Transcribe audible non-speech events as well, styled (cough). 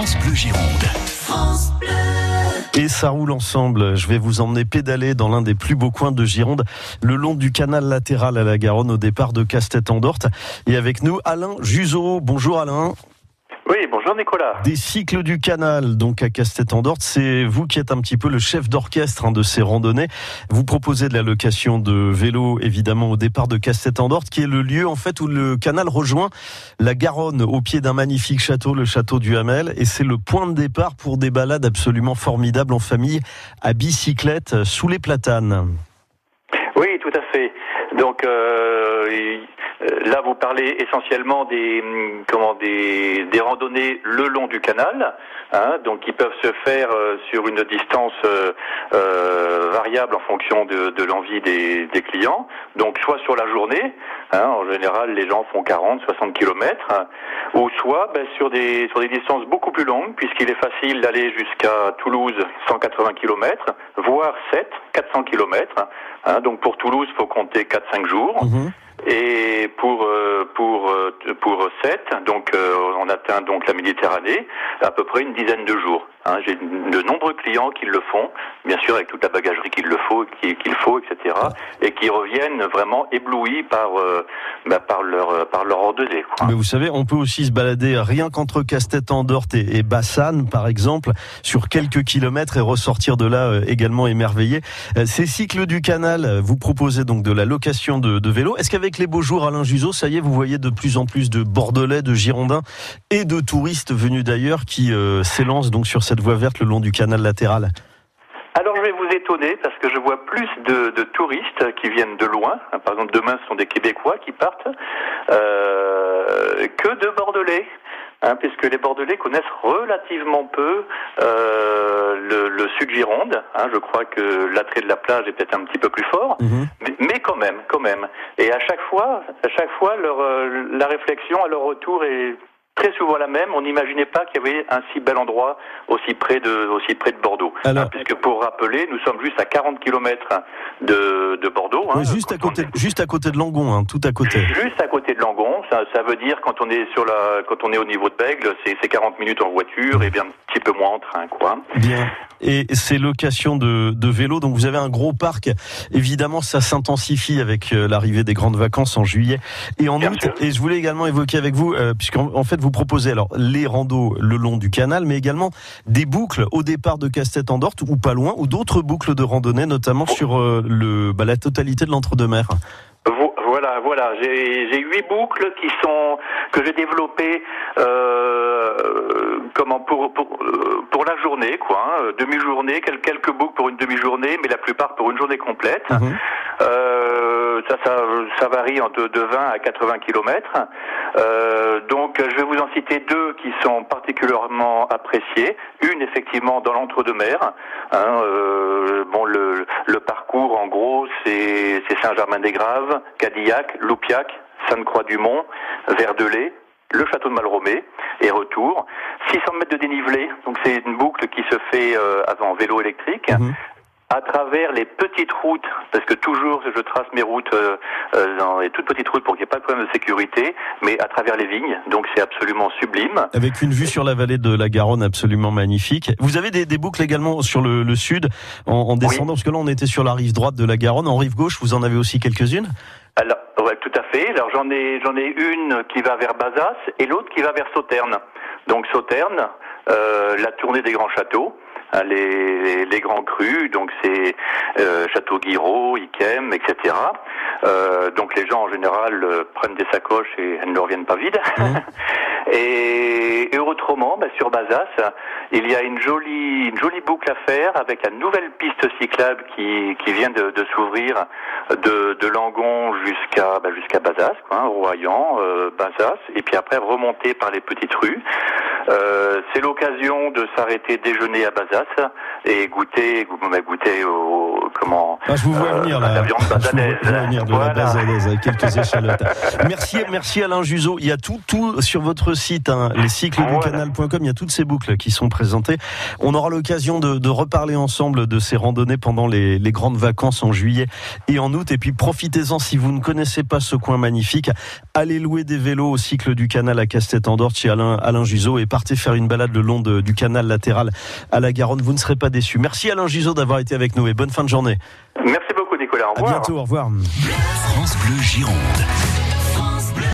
France Bleu Gironde. France Bleu. Et ça roule ensemble. Je vais vous emmener pédaler dans l'un des plus beaux coins de Gironde, le long du canal latéral à la Garonne au départ de Castet-en-Dorte. Et avec nous, Alain Juseau. Bonjour Alain. Oui, bonjour Nicolas. Des cycles du canal, donc à Castet-en-Dorte, c'est vous qui êtes un petit peu le chef d'orchestre hein, de ces randonnées. Vous proposez de la location de vélos, évidemment, au départ de Castet-en-Dorte, qui est le lieu en fait où le canal rejoint la Garonne au pied d'un magnifique château, le château du Hamel, et c'est le point de départ pour des balades absolument formidables en famille à bicyclette sous les platanes. Oui, tout à fait. Donc euh, là, vous parlez essentiellement des hum, comment des, des randonnées le long du canal, hein, donc qui peuvent se faire euh, sur une distance euh, euh, variable en fonction de, de l'envie des, clients. Donc soit sur la journée, hein, en général les gens font 40, 60 kilomètres, ou soit ben, sur des sur des distances beaucoup plus longues, puisqu'il est facile d'aller jusqu'à Toulouse 180 kilomètres, voire 7, 400 kilomètres. Hein, donc pour Toulouse, faut compter 4-5 jours. Mhm. Et pour euh, pour euh, pour 7, donc euh, on atteint donc la Méditerranée à peu près une dizaine de jours. Hein, de clients qui le font, bien sûr avec toute la bagagerie qu'il le faut, qu'il faut, etc. Et qui reviennent vraiment éblouis par bah, par leur par leur randonnée. Mais vous savez, on peut aussi se balader rien qu'entre Castet-en-Dorte et, et Bassane, par exemple, sur quelques kilomètres et ressortir de là également émerveillé. Ces cycles du canal, vous proposez donc de la location de, de vélos. Est-ce qu'avec les beaux jours, Alain Juseau, ça y est, vous voyez de plus en plus de Bordelais, de Girondins et de touristes venus d'ailleurs qui euh, s'élancent donc sur cette voie verte le long du canal Alors je vais vous étonner parce que je vois plus de, touristes qui viennent de loin. Par exemple, demain, ce sont des Québécois qui partent euh, que de Bordelais. Hein, puisque les Bordelais connaissent relativement peu euh, le, le, sud Gironde. Hein, je crois que l'attrait de la plage est peut-être un petit peu plus fort, mhm. mais, quand même, quand même. Et à chaque fois, à chaque fois, leur, euh, la réflexion à leur retour est très souvent la même. On n'imaginait pas qu'il y avait un si bel endroit aussi près de, aussi près de Bordeaux. Alors, puisque pour rappeler, nous sommes juste à 40 km de, de Bordeaux. Hein, juste, à côté, juste à côté de Langon, hein, tout à côté. Juste à côté de Langon. Ça, ça veut dire quand on est sur la, quand on est au niveau de Bègle, c'est 40 minutes en voiture et bien un petit peu moins en train, quoi. Bien et ces locations de, de vélos. Donc vous avez un gros parc. Évidemment, ça s'intensifie avec euh, l'arrivée des grandes vacances en juillet et en août. Et je voulais également évoquer avec vous, euh, puisqu'en en fait vous proposez alors les randos le long du canal, mais également des boucles au départ de Castet-en-Dorte ou pas loin, ou d'autres boucles de randonnée, notamment sur euh, le bah, la totalité de l'entre-deux-mers. Voilà, voilà. J'ai huit boucles qui sont que j'ai développées euh, comment pour, pour pour la journée, quoi. Hein. Demi-journée, quelques boucles pour une demi-journée, mais la plupart pour une journée complète. Mhm. Euh, ça, ça, ça, varie entre de 20 à 80 kilomètres. Euh, donc, je vais vous en citer deux qui sont particulièrement appréciées. Une, effectivement, dans l'entre-deux-mer. Hein, euh, bon, le, le parcours, en gros, c'est Saint-Germain-des-Graves, Cadillac, Loupiac, Sainte-Croix-du-Mont, Verdelais, le château de Malromé et retour. 600 mètres de dénivelé, donc c'est une boucle qui se fait euh, avant vélo électrique. Mhm. À travers les petites routes, parce que toujours je trace mes routes euh, euh, dans les toutes petites routes pour qu'il n'y ait pas de problème de sécurité, mais à travers les vignes, donc c'est absolument sublime. Avec une vue sur la vallée de la Garonne absolument magnifique. Vous avez des, des boucles également sur le, le sud en, en descendant, parce que là on était sur la rive droite de la Garonne, en rive gauche, vous en avez aussi quelques-unes? Alors, ouais, tout à fait. Alors j'en ai j'en ai une qui va vers Bazas et l'autre qui va vers Sauterne. Donc Sauterne, euh, la tournée des grands châteaux. Les, les, grands crus, donc c'est euh, Château Guiraud, Iquem, etc. Euh, donc les gens en général euh, prennent des sacoches et elles ne reviennent pas vides. Mmh. (laughs) et, bah, sur Bazas, il y a une jolie, une jolie boucle à faire avec la nouvelle piste cyclable qui, vient de, s'ouvrir de, Langon jusqu'à bah, Bazas, hein, Royan, euh, Bazas, et puis après remonter par les petites rues. Euh, c'est l'occasion de s'arrêter déjeuner à Bazas et goûter, goûter au ah, je vous vois venir là. (laughs) La viande avec quelques (laughs) échalotes. merci, merci Alain Juzo. Il y a tout, tout sur votre site, hein, les cycles du canal.com. Il y a toutes ces boucles qui sont présentées. On aura l'occasion de, reparler ensemble de ces randonnées pendant les, grandes vacances en juillet et en août. Et puis profitez-en si vous ne connaissez pas ce coin magnifique. Allez louer des vélos au cycle du canal à Castet-en-Dort chez Alain, Alain Juzo et partez faire une balade le long du canal latéral à la Garonne. Vous ne serez pas déçus. Merci Alain Juzo d'avoir été avec nous et bonne fin de journée. Merci beaucoup Nicolas. Au revoir. À bientôt, au revoir. France Bleu Gironde.